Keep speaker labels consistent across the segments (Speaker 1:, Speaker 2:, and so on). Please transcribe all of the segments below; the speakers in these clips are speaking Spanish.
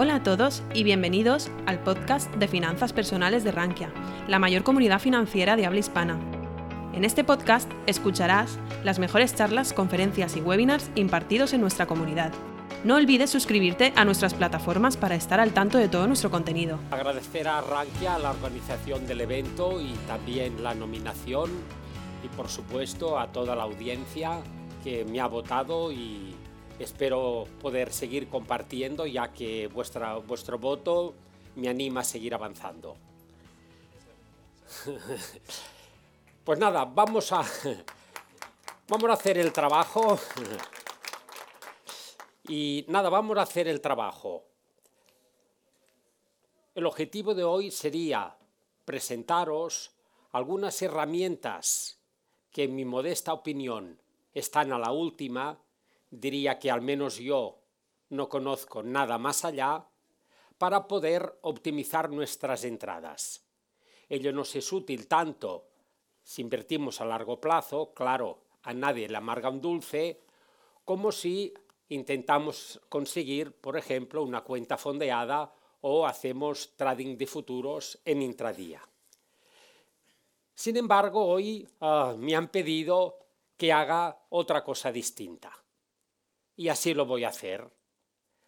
Speaker 1: Hola a todos y bienvenidos al podcast de Finanzas Personales de Rankia, la mayor comunidad financiera de habla hispana. En este podcast escucharás las mejores charlas, conferencias y webinars impartidos en nuestra comunidad. No olvides suscribirte a nuestras plataformas para estar al tanto de todo nuestro contenido.
Speaker 2: Agradecer a Rankia la organización del evento y también la nominación y por supuesto a toda la audiencia que me ha votado y espero poder seguir compartiendo ya que vuestro voto me anima a seguir avanzando. Pues nada, vamos a, vamos a hacer el trabajo. Y nada, vamos a hacer el trabajo. El objetivo de hoy sería presentaros algunas herramientas que en mi modesta opinión están a la última, diría que al menos yo no conozco nada más allá, para poder optimizar nuestras entradas. Ello nos es útil tanto si invertimos a largo plazo, claro, a nadie le amarga un dulce, como si intentamos conseguir, por ejemplo, una cuenta fondeada o hacemos trading de futuros en intradía. Sin embargo, hoy uh, me han pedido que haga otra cosa distinta. Y así lo voy a hacer.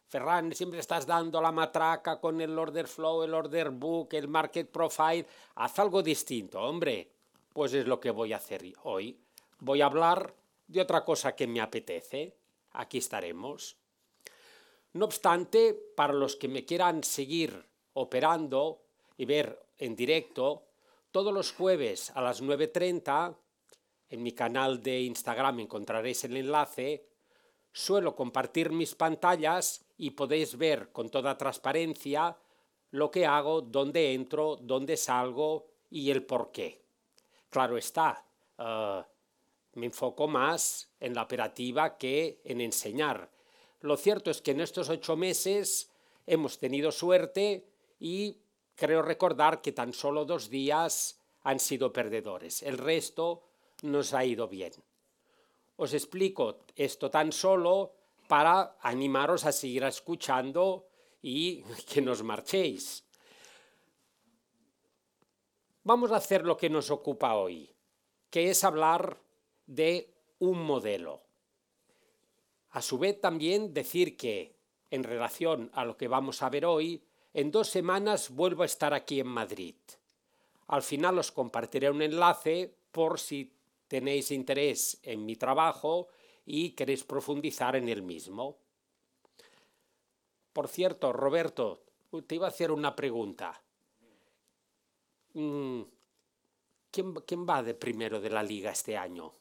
Speaker 2: Ferran, siempre estás dando la matraca con el order flow, el order book, el market profile. Haz algo distinto, hombre. Pues es lo que voy a hacer hoy. Voy a hablar de otra cosa que me apetece. Aquí estaremos. No obstante, para los que me quieran seguir operando y ver en directo, todos los jueves a las 9.30, en mi canal de Instagram encontraréis el enlace, suelo compartir mis pantallas y podéis ver con toda transparencia lo que hago, dónde entro, dónde salgo y el por qué. Claro está, uh, me enfoco más en la operativa que en enseñar. Lo cierto es que en estos ocho meses hemos tenido suerte y creo recordar que tan solo dos días han sido perdedores. El resto nos ha ido bien. Os explico esto tan solo para animaros a seguir escuchando y que nos marchéis. Vamos a hacer lo que nos ocupa hoy, que es hablar de un modelo. A su vez también decir que, en relación a lo que vamos a ver hoy, en dos semanas vuelvo a estar aquí en Madrid. Al final os compartiré un enlace por si tenéis interés en mi trabajo y queréis profundizar en el mismo. Por cierto, Roberto, te iba a hacer una pregunta. Mm, ¿Quién, ¿Quién, va de primero de la liga este año?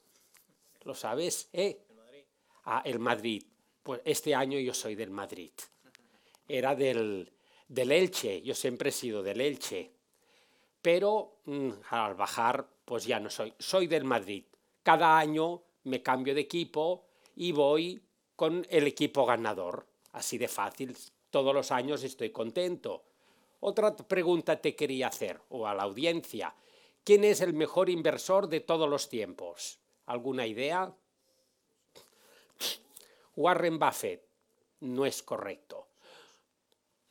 Speaker 2: ¿Lo sabes? ¿Eh? El Madrid. Ah, el Madrid. Pues este año yo soy del Madrid. Era del, del Elche, yo siempre he sido del Elche. Pero mm, al bajar, pues ya no soy. Soy del Madrid. Cada año me cambio de equipo y voy con el equipo ganador. Así de fácil. Todos los años estoy contento. Otra pregunta te quería hacer, o a la audiencia. ¿Quién es el mejor inversor de todos los tiempos? ¿Alguna idea? Warren Buffett. No es correcto.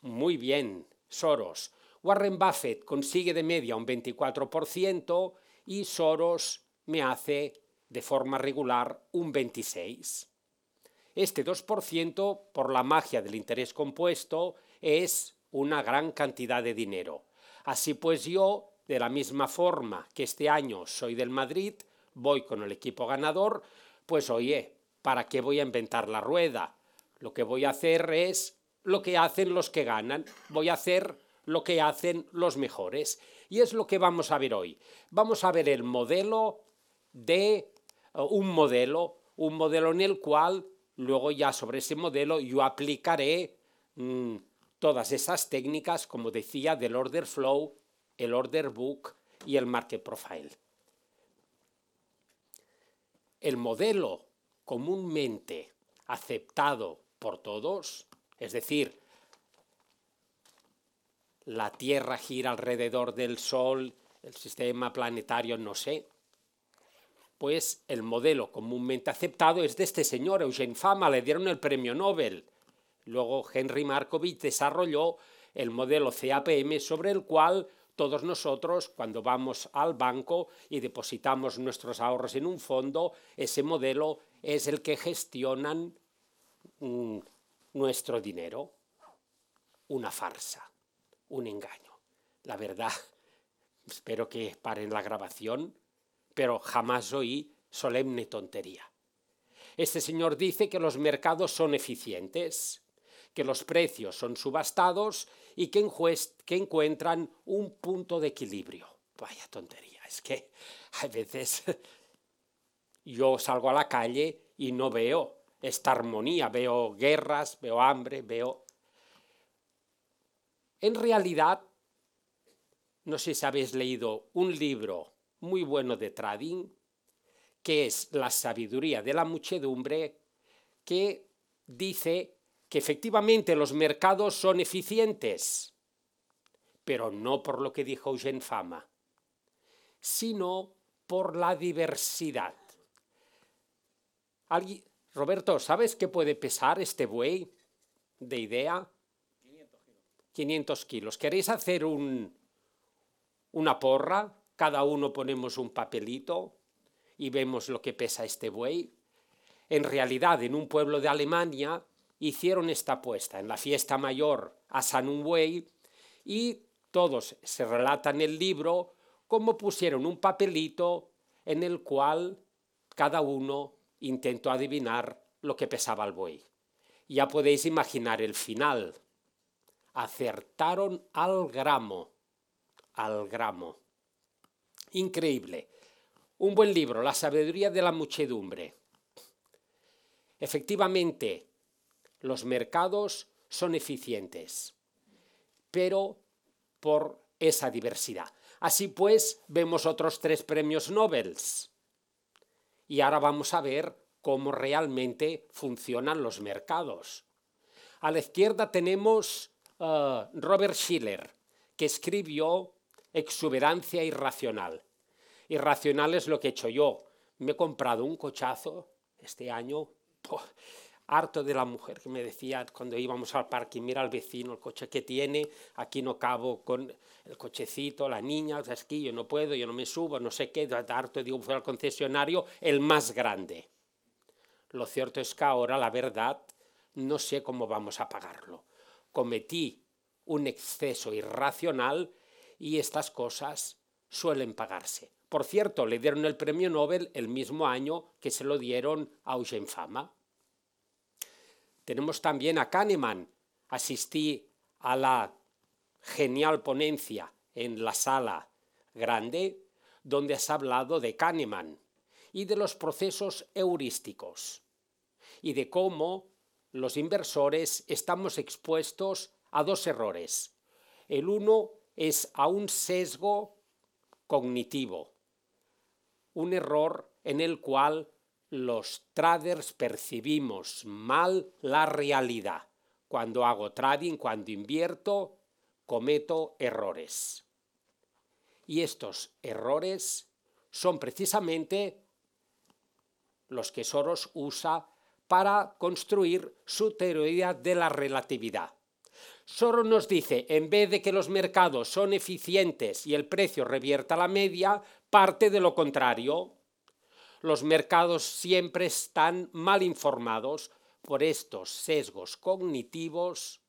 Speaker 2: Muy bien, Soros. Warren Buffett consigue de media un 24% y Soros me hace de forma regular un 26%. Este 2%, por la magia del interés compuesto, es una gran cantidad de dinero. Así pues yo, de la misma forma que este año soy del Madrid, voy con el equipo ganador, pues oye, ¿para qué voy a inventar la rueda? Lo que voy a hacer es lo que hacen los que ganan, voy a hacer lo que hacen los mejores. Y es lo que vamos a ver hoy. Vamos a ver el modelo de uh, un modelo, un modelo en el cual luego ya sobre ese modelo yo aplicaré mm, todas esas técnicas, como decía, del order flow, el order book y el market profile. El modelo comúnmente aceptado por todos, es decir, la Tierra gira alrededor del Sol, el sistema planetario no sé, pues el modelo comúnmente aceptado es de este señor, Eugene Fama, le dieron el premio Nobel. Luego Henry Markovich desarrolló el modelo CAPM sobre el cual todos nosotros, cuando vamos al banco y depositamos nuestros ahorros en un fondo, ese modelo es el que gestionan mm, nuestro dinero. Una farsa, un engaño. La verdad, espero que paren la grabación, pero jamás oí solemne tontería. Este señor dice que los mercados son eficientes, que los precios son subastados y que, encuentran un punto de equilibrio. Vaya tontería, es que a veces yo salgo a la calle y no veo esta armonía, veo guerras, veo hambre, veo... En realidad, no sé si habéis leído un libro muy bueno de trading, que es La sabiduría de la muchedumbre, que dice que efectivamente los mercados son eficientes, pero no por lo que dijo Eugene Fama, sino por la diversidad. Roberto, ¿sabes qué puede pesar este buey de idea? 500 kilos. ¿Queréis hacer un, una porra? Cada uno ponemos un papelito y vemos lo que pesa este buey. En realidad, en un pueblo de Alemania hicieron esta apuesta en la fiesta mayor a San buey y todos se relatan en el libro cómo pusieron un papelito en el cual cada uno intentó adivinar lo que pesaba el buey. Ya podéis imaginar el final. Acertaron al gramo, al gramo. Increíble. Un buen libro, La sabiduría de la muchedumbre. Efectivamente, los mercados son eficientes, pero por esa diversidad. Así pues, vemos otros tres premios Nobel. Y ahora vamos a ver cómo realmente funcionan los mercados. A la izquierda tenemos uh, Robert Schiller, que escribió Exuberancia irracional. Irracional es lo que he hecho yo. Me he comprado un cochazo este año, harto de la mujer que me decía cuando íbamos al parque, mira al vecino el coche que tiene, aquí no cabo con el cochecito, la niña, el que yo no puedo, yo no me subo, no sé qué, harto, digo, fui al concesionario, el más grande. Lo cierto es que ahora, la verdad, no sé cómo vamos a pagarlo. Cometí un exceso irracional y estas cosas suelen pagarse. Por cierto, le dieron el premio Nobel el mismo año que se lo dieron a Eugene Fama. Tenemos también a Kahneman. Asistí a la genial ponencia en la sala grande donde has hablado de Kahneman y de los procesos heurísticos y de cómo los inversores estamos expuestos a dos errores. El uno es a un sesgo cognitivo, un error en el cual los traders percibimos mal la realidad. Cuando hago trading, cuando invierto, cometo errores. Y estos errores son precisamente los que Soros usa para construir su teoría de la relatividad. Soros nos dice, en vez de que los mercados son eficientes y el precio revierta la media, parte de lo contrario. Los mercados siempre están mal informados por estos sesgos cognitivos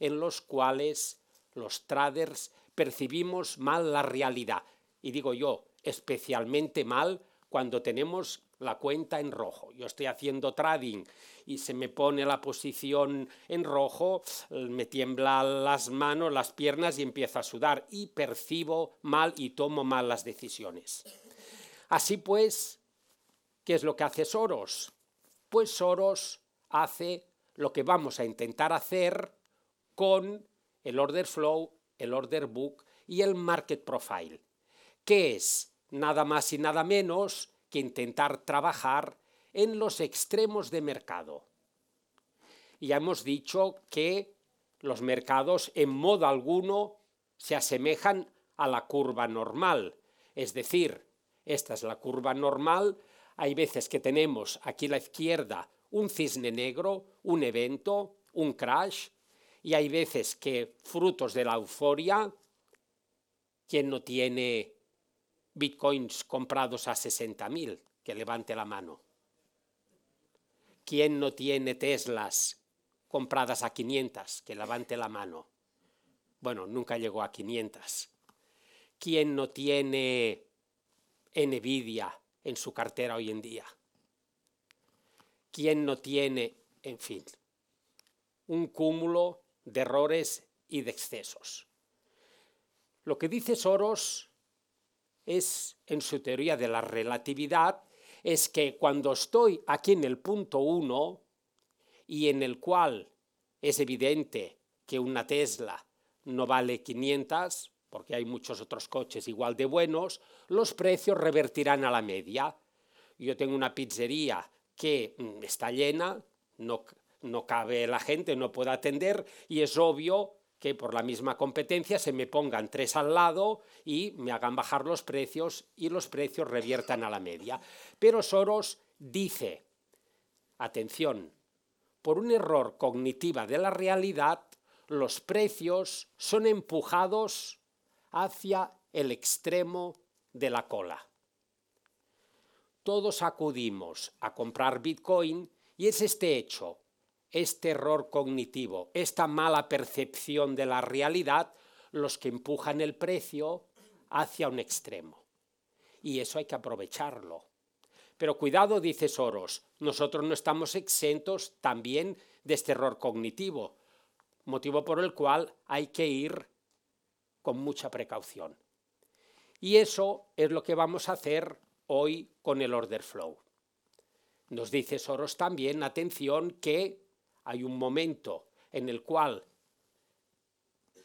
Speaker 2: en los cuales los traders percibimos mal la realidad. Y digo yo, especialmente mal cuando tenemos la cuenta en rojo. Yo estoy haciendo trading y se me pone la posición en rojo, me tiemblan las manos, las piernas y empiezo a sudar y percibo mal y tomo mal las decisiones. Así pues, ¿qué es lo que hace Soros? Pues Soros hace lo que vamos a intentar hacer con el order flow, el order book y el market profile, que es nada más y nada menos que intentar trabajar en los extremos de mercado. Ya hemos dicho que los mercados en modo alguno se asemejan a la curva normal, es decir, esta es la curva normal, hay veces que tenemos aquí a la izquierda un cisne negro, un evento, un crash y hay veces que frutos de la euforia, quien no tiene bitcoins comprados a 60.000, que levante la mano. ¿Quién no tiene Teslas compradas a 500? Que levante la mano. Bueno, nunca llegó a 500. ¿Quién no tiene Nvidia en su cartera hoy en día? ¿Quién no tiene, en fin, un cúmulo de errores y de excesos? Lo que dice Soros es, en su teoría de la relatividad, es que cuando estoy aquí en el punto 1 y en el cual es evidente que una Tesla no vale 500, porque hay muchos otros coches igual de buenos, los precios revertirán a la media. Yo tengo una pizzería que mm, está llena, no, no cabe la gente, no puedo atender y es obvio que por la misma competencia se me pongan tres al lado y me hagan bajar los precios y los precios reviertan a la media. Pero Soros dice, atención, por un error cognitiva de la realidad, los precios son empujados hacia el extremo de la cola. Todos acudimos a comprar Bitcoin y es este hecho este error cognitivo, esta mala percepción de la realidad, los que empujan el precio hacia un extremo. Y eso hay que aprovecharlo. Pero cuidado, dice Soros, nosotros no estamos exentos también de este error cognitivo, motivo por el cual hay que ir con mucha precaución. Y eso es lo que vamos a hacer hoy con el order flow. Nos dice Soros también, atención, que hay un momento en el cual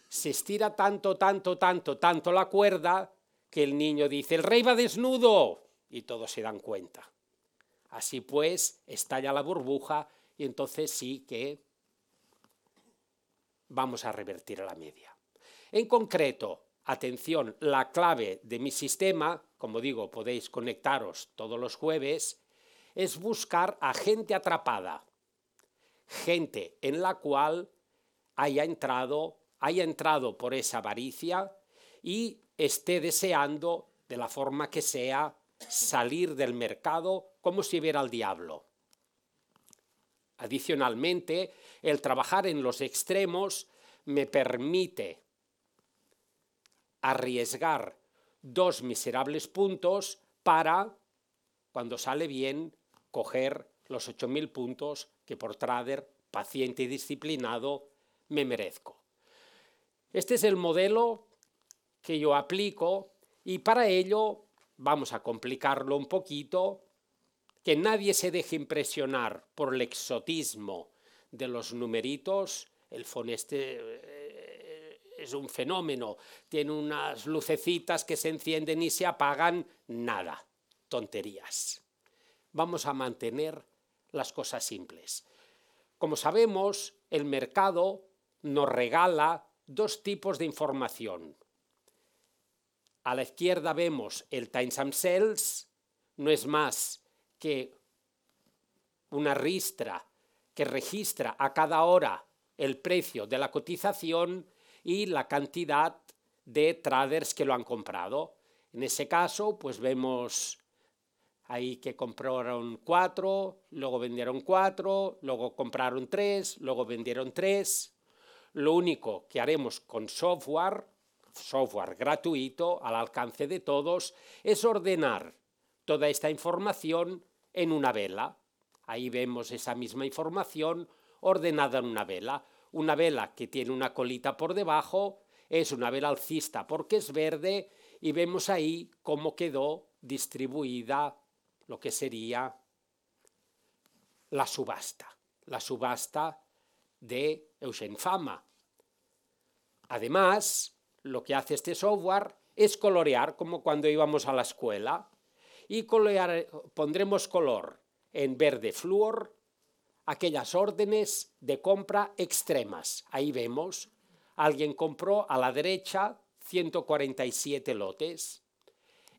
Speaker 2: se estira tanto, tanto, tanto, tanto la cuerda que el niño dice, el rey va desnudo, y todos se dan cuenta. Así pues, estalla la burbuja y entonces sí que vamos a revertir a la media. En concreto, atención, la clave de mi sistema, como digo, podéis conectaros todos los jueves, es buscar a gente atrapada gente en la cual haya entrado, haya entrado por esa avaricia y esté deseando, de la forma que sea, salir del mercado como si viera al diablo. Adicionalmente, el trabajar en los extremos me permite arriesgar dos miserables puntos para, cuando sale bien, coger los 8.000 puntos que por trader paciente y disciplinado me merezco. Este es el modelo que yo aplico y para ello vamos a complicarlo un poquito, que nadie se deje impresionar por el exotismo de los numeritos. El foneste eh, es un fenómeno, tiene unas lucecitas que se encienden y se apagan, nada, tonterías. Vamos a mantener las cosas simples. Como sabemos, el mercado nos regala dos tipos de información. A la izquierda vemos el Times and Sales, no es más que una ristra que registra a cada hora el precio de la cotización y la cantidad de traders que lo han comprado. En ese caso, pues vemos Ahí que compraron cuatro, luego vendieron cuatro, luego compraron tres, luego vendieron tres. Lo único que haremos con software, software gratuito, al alcance de todos, es ordenar toda esta información en una vela. Ahí vemos esa misma información ordenada en una vela. Una vela que tiene una colita por debajo es una vela alcista porque es verde y vemos ahí cómo quedó distribuida lo que sería la subasta, la subasta de Fama. Además, lo que hace este software es colorear como cuando íbamos a la escuela y colorear, pondremos color en verde flúor aquellas órdenes de compra extremas. Ahí vemos, alguien compró a la derecha 147 lotes,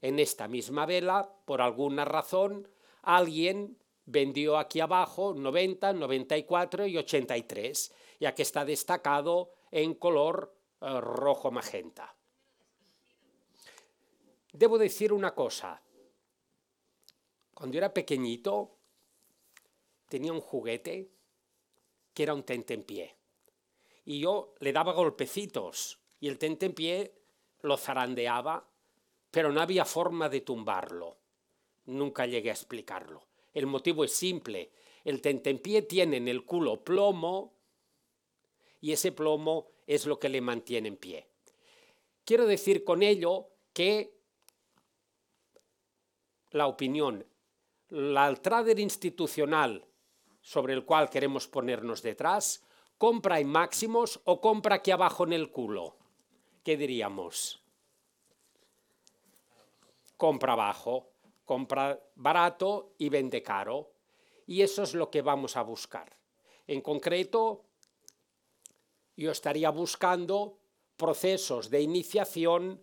Speaker 2: en esta misma vela, por alguna razón, alguien vendió aquí abajo 90, 94 y 83, ya que está destacado en color eh, rojo magenta. Debo decir una cosa. Cuando era pequeñito tenía un juguete que era un tentempié. Y yo le daba golpecitos y el tentempié lo zarandeaba, pero no había forma de tumbarlo. Nunca llegué a explicarlo. El motivo es simple. El tentempié tiene en el culo plomo y ese plomo es lo que le mantiene en pie. Quiero decir con ello que la opinión, la trader institucional sobre el cual queremos ponernos detrás, compra en máximos o compra aquí abajo en el culo. ¿Qué diríamos? Compra abajo, compra barato y vende caro. Y eso es lo que vamos a buscar. En concreto, yo estaría buscando procesos de iniciación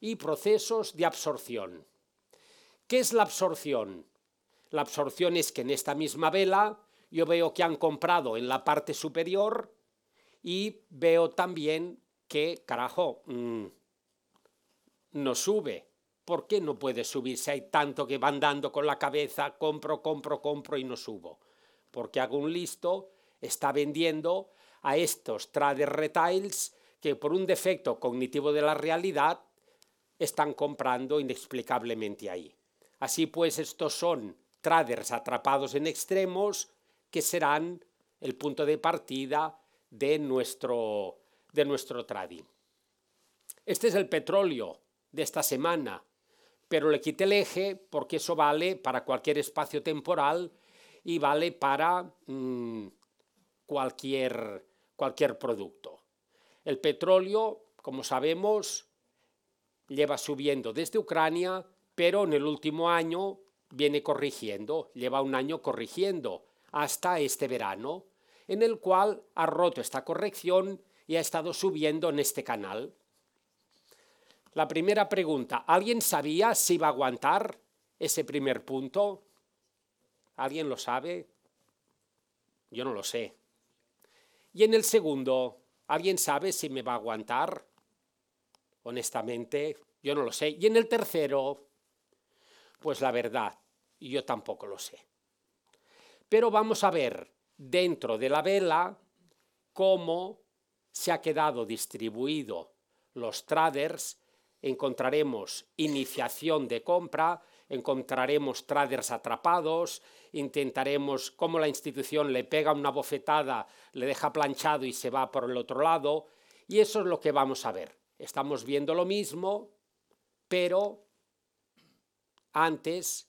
Speaker 2: y procesos de absorción. ¿Qué es la absorción? La absorción es que en esta misma vela yo veo que han comprado en la parte superior y veo también que, carajo, mm, no sube. ¿Por qué no puede subir si hay tanto que van dando con la cabeza, compro, compro, compro y no subo? Porque hago un listo está vendiendo a estos traders retails que por un defecto cognitivo de la realidad están comprando inexplicablemente ahí. Así pues, estos son traders atrapados en extremos que serán el punto de partida de nuestro, de nuestro trading. Este es el petróleo de esta semana, pero le quité el eje porque eso vale para cualquier espacio temporal y vale para mm, cualquier, cualquier producto. El petróleo, como sabemos, lleva subiendo desde Ucrania, pero en el último año viene corrigiendo, lleva un año corrigiendo hasta este verano, en el cual ha roto esta corrección y ha estado subiendo en este canal. La primera pregunta, ¿alguien sabía si iba a aguantar ese primer punto? ¿Alguien lo sabe? Yo no lo sé. Y en el segundo, ¿alguien sabe si me va a aguantar? Honestamente, yo no lo sé. Y en el tercero, pues la verdad, yo tampoco lo sé. Pero vamos a ver dentro de la vela cómo se ha quedado distribuido los traders. Encontraremos iniciación de compra, encontraremos traders atrapados, intentaremos cómo la institución le pega una bofetada, le deja planchado y se va por el otro lado. Y eso es lo que vamos a ver. Estamos viendo lo mismo, pero antes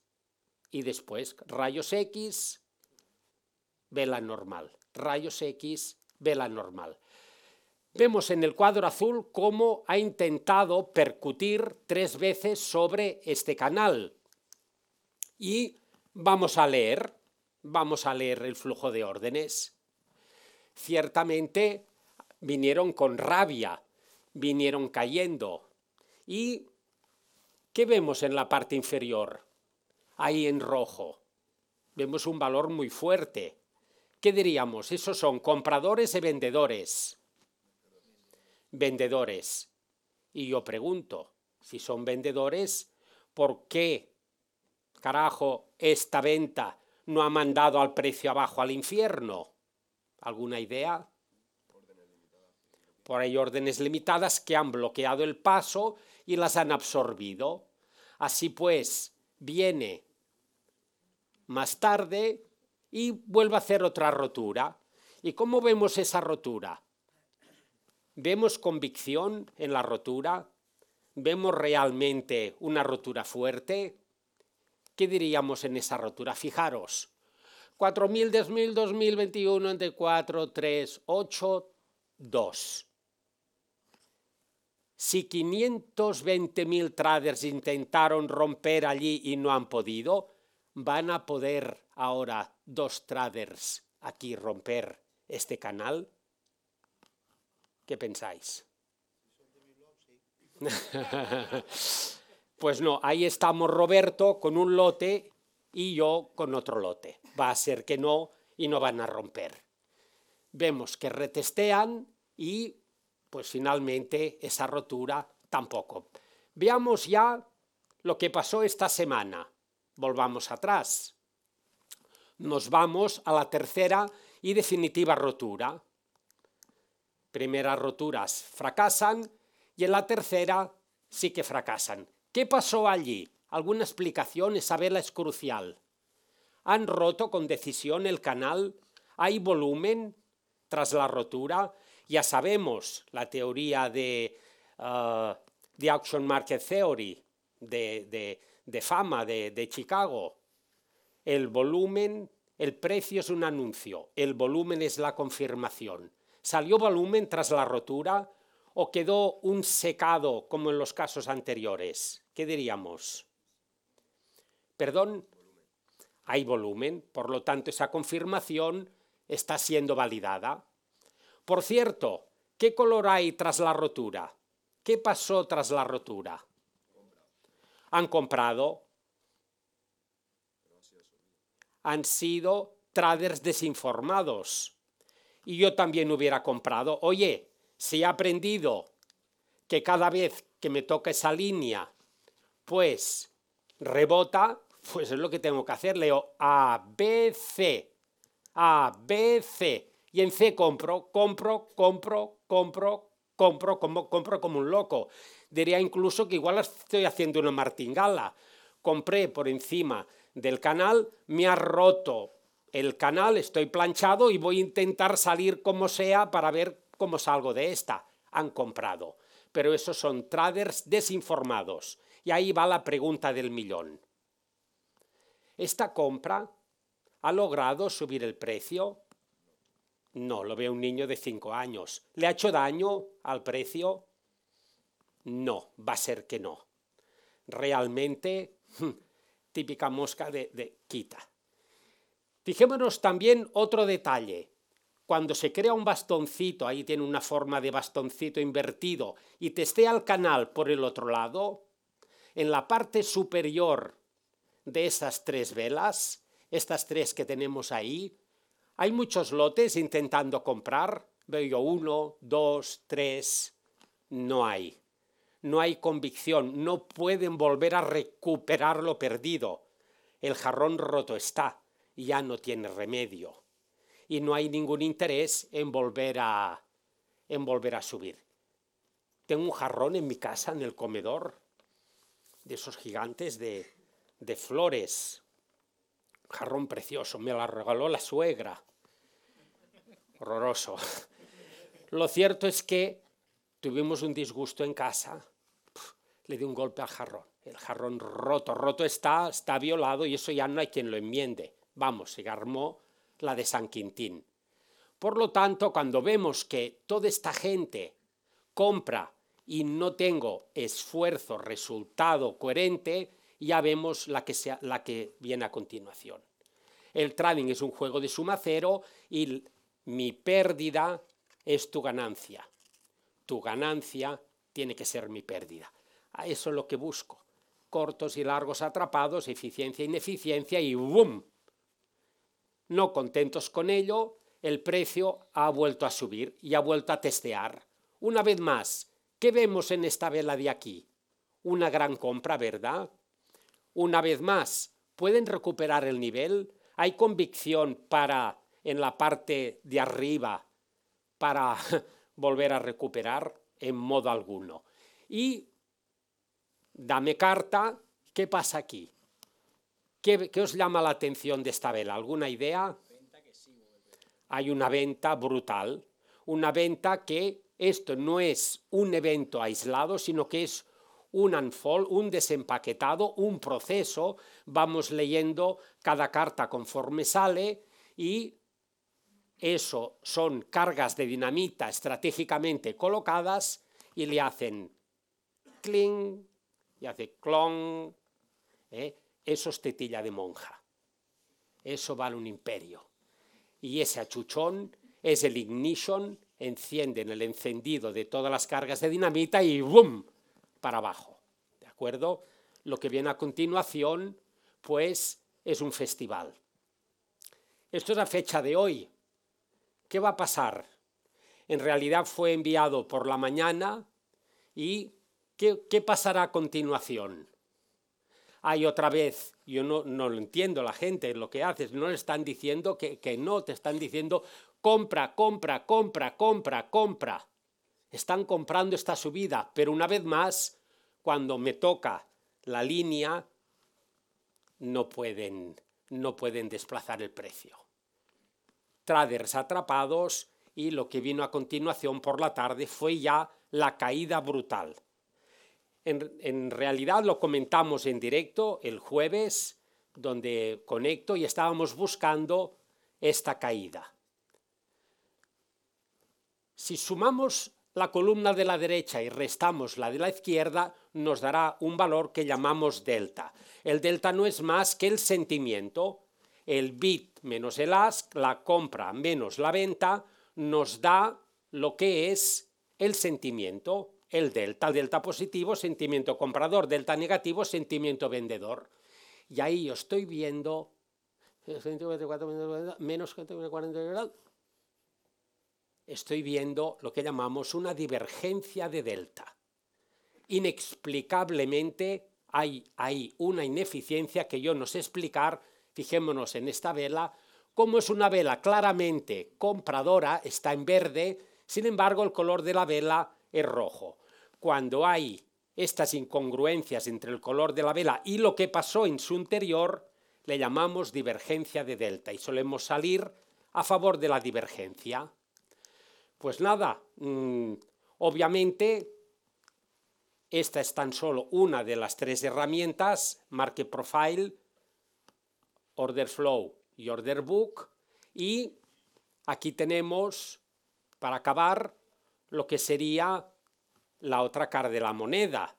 Speaker 2: y después. Rayos X, vela normal. Rayos X, vela normal. Vemos en el cuadro azul cómo ha intentado percutir tres veces sobre este canal. Y vamos a leer, vamos a leer el flujo de órdenes. Ciertamente vinieron con rabia, vinieron cayendo. ¿Y qué vemos en la parte inferior? Ahí en rojo. Vemos un valor muy fuerte. ¿Qué diríamos? Esos son compradores y vendedores. Vendedores. Y yo pregunto, si son vendedores, ¿por qué, carajo, esta venta no ha mandado al precio abajo al infierno? ¿Alguna idea? Por ahí órdenes limitadas que han bloqueado el paso y las han absorbido. Así pues, viene más tarde y vuelve a hacer otra rotura. ¿Y cómo vemos esa rotura? ¿Vemos convicción en la rotura? ¿Vemos realmente una rotura fuerte? ¿Qué diríamos en esa rotura? Fijaros, 4.000, 10.000, 2021, entre 4, 3, 8, 2. Si 520.000 traders intentaron romper allí y no han podido, van a poder ahora dos traders aquí romper este canal? ¿Qué pensáis? pues no, ahí estamos Roberto con un lote y yo con otro lote. Va a ser que no y no van a romper. Vemos que retestean y pues finalmente esa rotura tampoco. Veamos ya lo que pasó esta semana. Volvamos atrás. Nos vamos a la tercera y definitiva rotura. Primeras roturas fracasan y en la tercera sí que fracasan. ¿Qué pasó allí? ¿Alguna explicación? Saberla es crucial. ¿Han roto con decisión el canal? ¿Hay volumen tras la rotura? Ya sabemos la teoría de uh, Auction Market Theory, de, fama de, de Chicago. El volumen, el precio es un anuncio, el volumen es la confirmación. ¿Salió volumen tras la rotura o quedó un secado como en los casos anteriores? ¿Qué diríamos? Perdón, hay volumen, por lo tanto esa confirmación está siendo validada. Por cierto, ¿qué color hay tras la rotura? ¿Qué pasó tras la rotura? Han comprado. Han sido traders desinformados. Y yo también hubiera comprado. Oye, si he aprendido que cada vez que me toca esa línea, pues rebota, pues es lo que tengo que hacer. Leo A, B, C. A, B, C. Y en C compro, compro, compro, compro, compro, compro como un loco. Diría incluso que igual estoy haciendo una martingala. Compré por encima del canal, me ha roto el canal, estoy planchado y voy a intentar salir como sea para ver cómo salgo de esta. Han comprado. Pero esos son traders desinformados. Y ahí va la pregunta del millón. ¿Esta compra ha logrado subir el precio? No, lo ve un niño de 5 años. ¿Le ha hecho daño al precio? No, va a ser que no. Realmente, típica mosca de, de quita. Fijémonos también otro detalle. Cuando se crea un bastoncito, ahí tiene una forma de bastoncito invertido, y testea el canal por el otro lado, en la parte superior de esas tres velas, estas tres que tenemos ahí, hay muchos lotes intentando comprar. Veo uno, dos, tres. No hay. No hay convicción. No pueden volver a recuperar lo perdido. El jarrón roto está ya no tiene remedio. Y no hay ningún interés en volver a, en volver a subir. Tengo un jarrón en mi casa, en el comedor, de esos gigantes de, de flores. Jarrón precioso, me la regaló la suegra. Horroroso. Lo cierto es que tuvimos un disgusto en casa. le di un golpe al jarrón. El jarrón roto, roto está, está violado y eso ya no hay quien lo enmiende. Vamos, se armó la de San Quintín. Por lo tanto, cuando vemos que toda esta gente compra y no tengo esfuerzo, resultado coherente, ya vemos la que, sea, la que viene a continuación. El trading es un juego de suma cero y mi pérdida es tu ganancia. Tu ganancia tiene que ser mi pérdida. A eso es lo que busco. Cortos y largos atrapados, eficiencia, ineficiencia y ¡boom! No contentos con ello, el precio ha vuelto a subir y ha vuelto a testear. Una vez más, ¿qué vemos en esta vela de aquí? Una gran compra, ¿verdad? Una vez más, ¿pueden recuperar el nivel? ¿Hay convicción para, en la parte de arriba, para volver a recuperar? En modo alguno. Y dame carta, ¿qué pasa aquí? ¿Qué, ¿Qué, os llama la atención de esta vela? ¿Alguna idea? Hay una venta brutal, una venta que esto no es un evento aislado, sino que es un unfold, un desempaquetado, un proceso, vamos leyendo cada carta conforme sale y eso son cargas de dinamita estratégicamente colocadas y le hacen cling y hace clong. ¿eh? Eso es tetilla de monja. Eso vale un imperio. Y ese achuchón es el ignition, encienden el encendido de todas las cargas de dinamita y ¡boom! para abajo. ¿De acuerdo? Lo que viene a continuación, pues es un festival. Esto es la fecha de hoy. ¿Qué va a pasar? En realidad fue enviado por la mañana y ¿qué, pasará a continuación? Hay otra vez, yo no, lo entiendo, la gente lo que hace, no le están diciendo que, que no, te están diciendo compra, compra, compra, compra, compra. Están comprando esta subida, pero una vez más, cuando me toca la línea, no pueden, no pueden desplazar el precio. Traders atrapados y lo que vino a continuación por la tarde fue ya la caída brutal. En, realidad lo comentamos en directo el jueves, donde conecto y estábamos buscando esta caída. Si sumamos la columna de la derecha y restamos la de la izquierda, nos dará un valor que llamamos delta. El delta no es más que el sentimiento. El bit menos el ask, la compra menos la venta, nos da lo que es el sentimiento. El delta, delta positivo, sentimiento comprador, delta negativo, sentimiento vendedor. Y ahí yo estoy viendo menos estoy viendo lo que llamamos una divergencia de delta. Inexplicablemente hay una ineficiencia que yo no sé explicar, fijémonos en esta vela, como es una vela claramente compradora, está en verde, sin embargo el color de la vela es rojo. Cuando hay estas incongruencias entre el color de la vela y lo que pasó en su interior, le llamamos divergencia de delta y solemos salir a favor de la divergencia. Pues nada, mm, obviamente esta es tan solo una de las tres herramientas, Market Profile, Order Flow y Order Book. Y aquí tenemos, para acabar, lo que sería la otra cara de la moneda,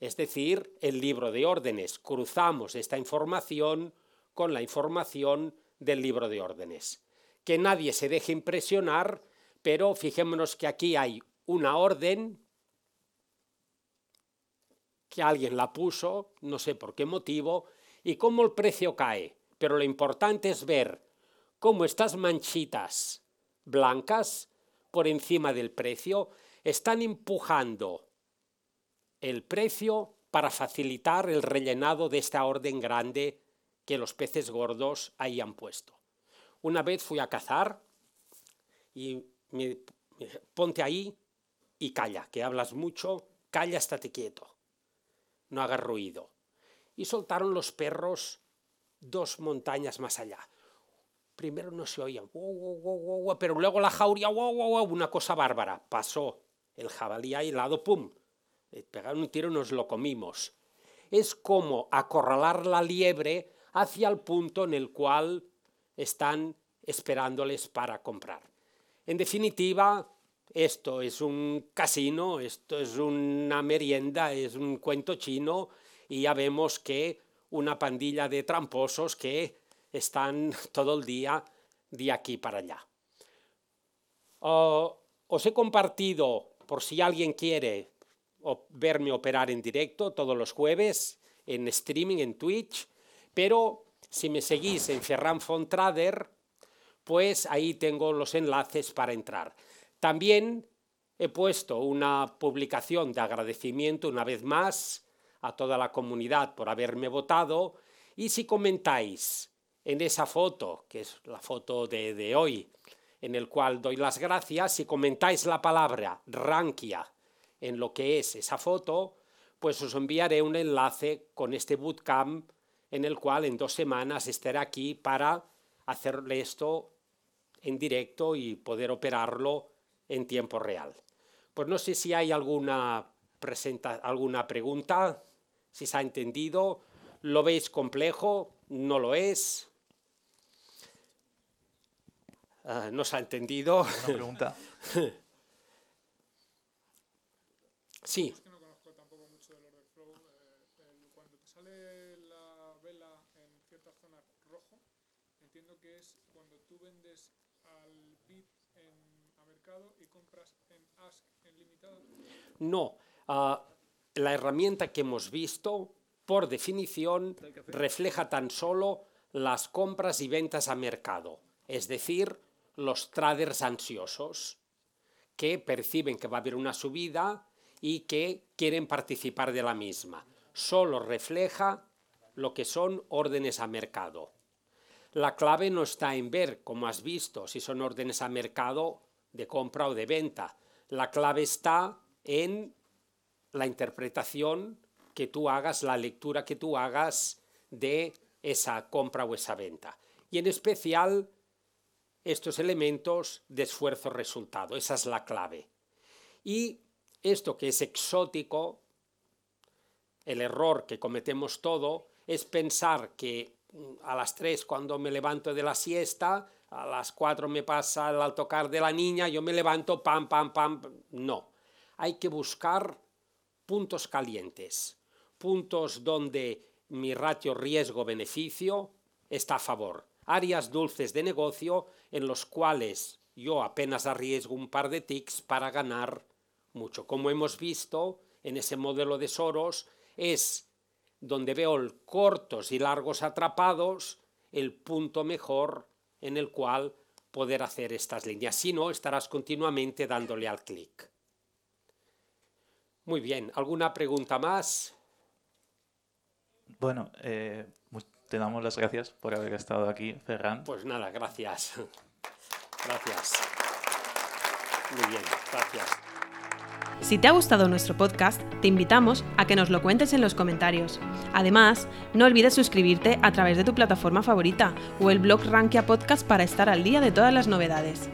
Speaker 2: es decir, el libro de órdenes. Cruzamos esta información con la información del libro de órdenes. Que nadie se deje impresionar, pero fijémonos que aquí hay una orden que alguien la puso, no sé por qué motivo, y cómo el precio cae. Pero lo importante es ver cómo estas manchitas blancas por encima del precio están empujando el precio para facilitar el rellenado de esta orden grande que los peces gordos hayan puesto. Una vez fui a cazar y me, ponte ahí y calla, que hablas mucho, calla, estate quieto no haga ruido. Y soltaron los perros dos montañas más allá. Primero no se oían, pero luego la jauría, una cosa bárbara. Pasó el jabalí ahí lado, ¡pum! Pegaron un tiro y nos lo comimos. Es como acorralar la liebre hacia el punto en el cual están esperándoles para comprar. En definitiva, esto es un casino, esto es una merienda, es un cuento chino y ya vemos que una pandilla de tramposos que están todo el día de aquí para allá. os he compartido, por si alguien quiere verme operar en directo todos los jueves, en streaming, en Twitch, pero si me seguís en Ferran Fontrader, pues ahí tengo los enlaces para entrar. También he puesto una publicación de agradecimiento una vez más a toda la comunidad por haberme votado y si comentáis en esa foto, que es la foto de, hoy, en el cual doy las gracias, si comentáis la palabra Rankia en lo que es esa foto, pues os enviaré un enlace con este bootcamp en el cual en dos semanas estaré aquí para hacerle esto en directo y poder operarlo en tiempo real. Pues no sé si hay alguna, alguna pregunta, si se ha entendido, lo veis complejo, no lo es. Ah, no se ha entendido.
Speaker 3: Una pregunta.
Speaker 2: sí.
Speaker 4: Es que no conozco tampoco mucho del order flow. Eh, cuando te sale la vela en cierta zona rojo, entiendo que es cuando tú vendes al bit en y compras en Ask en limitado?
Speaker 2: No. Uh, la herramienta que hemos visto, por definición, refleja tan solo las compras y ventas a mercado, es decir, los traders ansiosos, que perciben que va a haber una subida y que quieren participar de la misma. Solo refleja lo que son órdenes a mercado. La clave no está en ver, como has visto, si son órdenes a mercado de compra o de venta. La clave está en la interpretación que tú hagas, la lectura que tú hagas de esa compra o esa venta. Y en especial estos elementos de esfuerzo-resultado. Esa es la clave. Y esto que es exótico, el error que cometemos todo, es pensar que mm, a las 3 cuando me levanto de la siesta, a las 4 me pasa el tocar de la niña, yo me levanto, pam, pam, pam. No, hay que buscar puntos calientes puntos donde mi ratio riesgo-beneficio está a favor, áreas dulces de negocio en los cuales yo apenas arriesgo un par de ticks para ganar mucho. Como hemos visto en ese modelo de Soros, es donde veo cortos y largos atrapados el punto mejor en el cual poder hacer estas líneas. Si no, estarás continuamente dándole al clic. Muy bien, ¿alguna pregunta más?
Speaker 3: Bueno, eh, te damos las gracias por haber estado aquí, Ferran.
Speaker 2: Pues nada, gracias. Gracias. Muy bien, gracias.
Speaker 1: Si te ha gustado nuestro podcast, te invitamos a que nos lo cuentes en los comentarios. Además, no olvides suscribirte a través de tu plataforma favorita o el blog Rankia Podcast para estar al día de todas las novedades.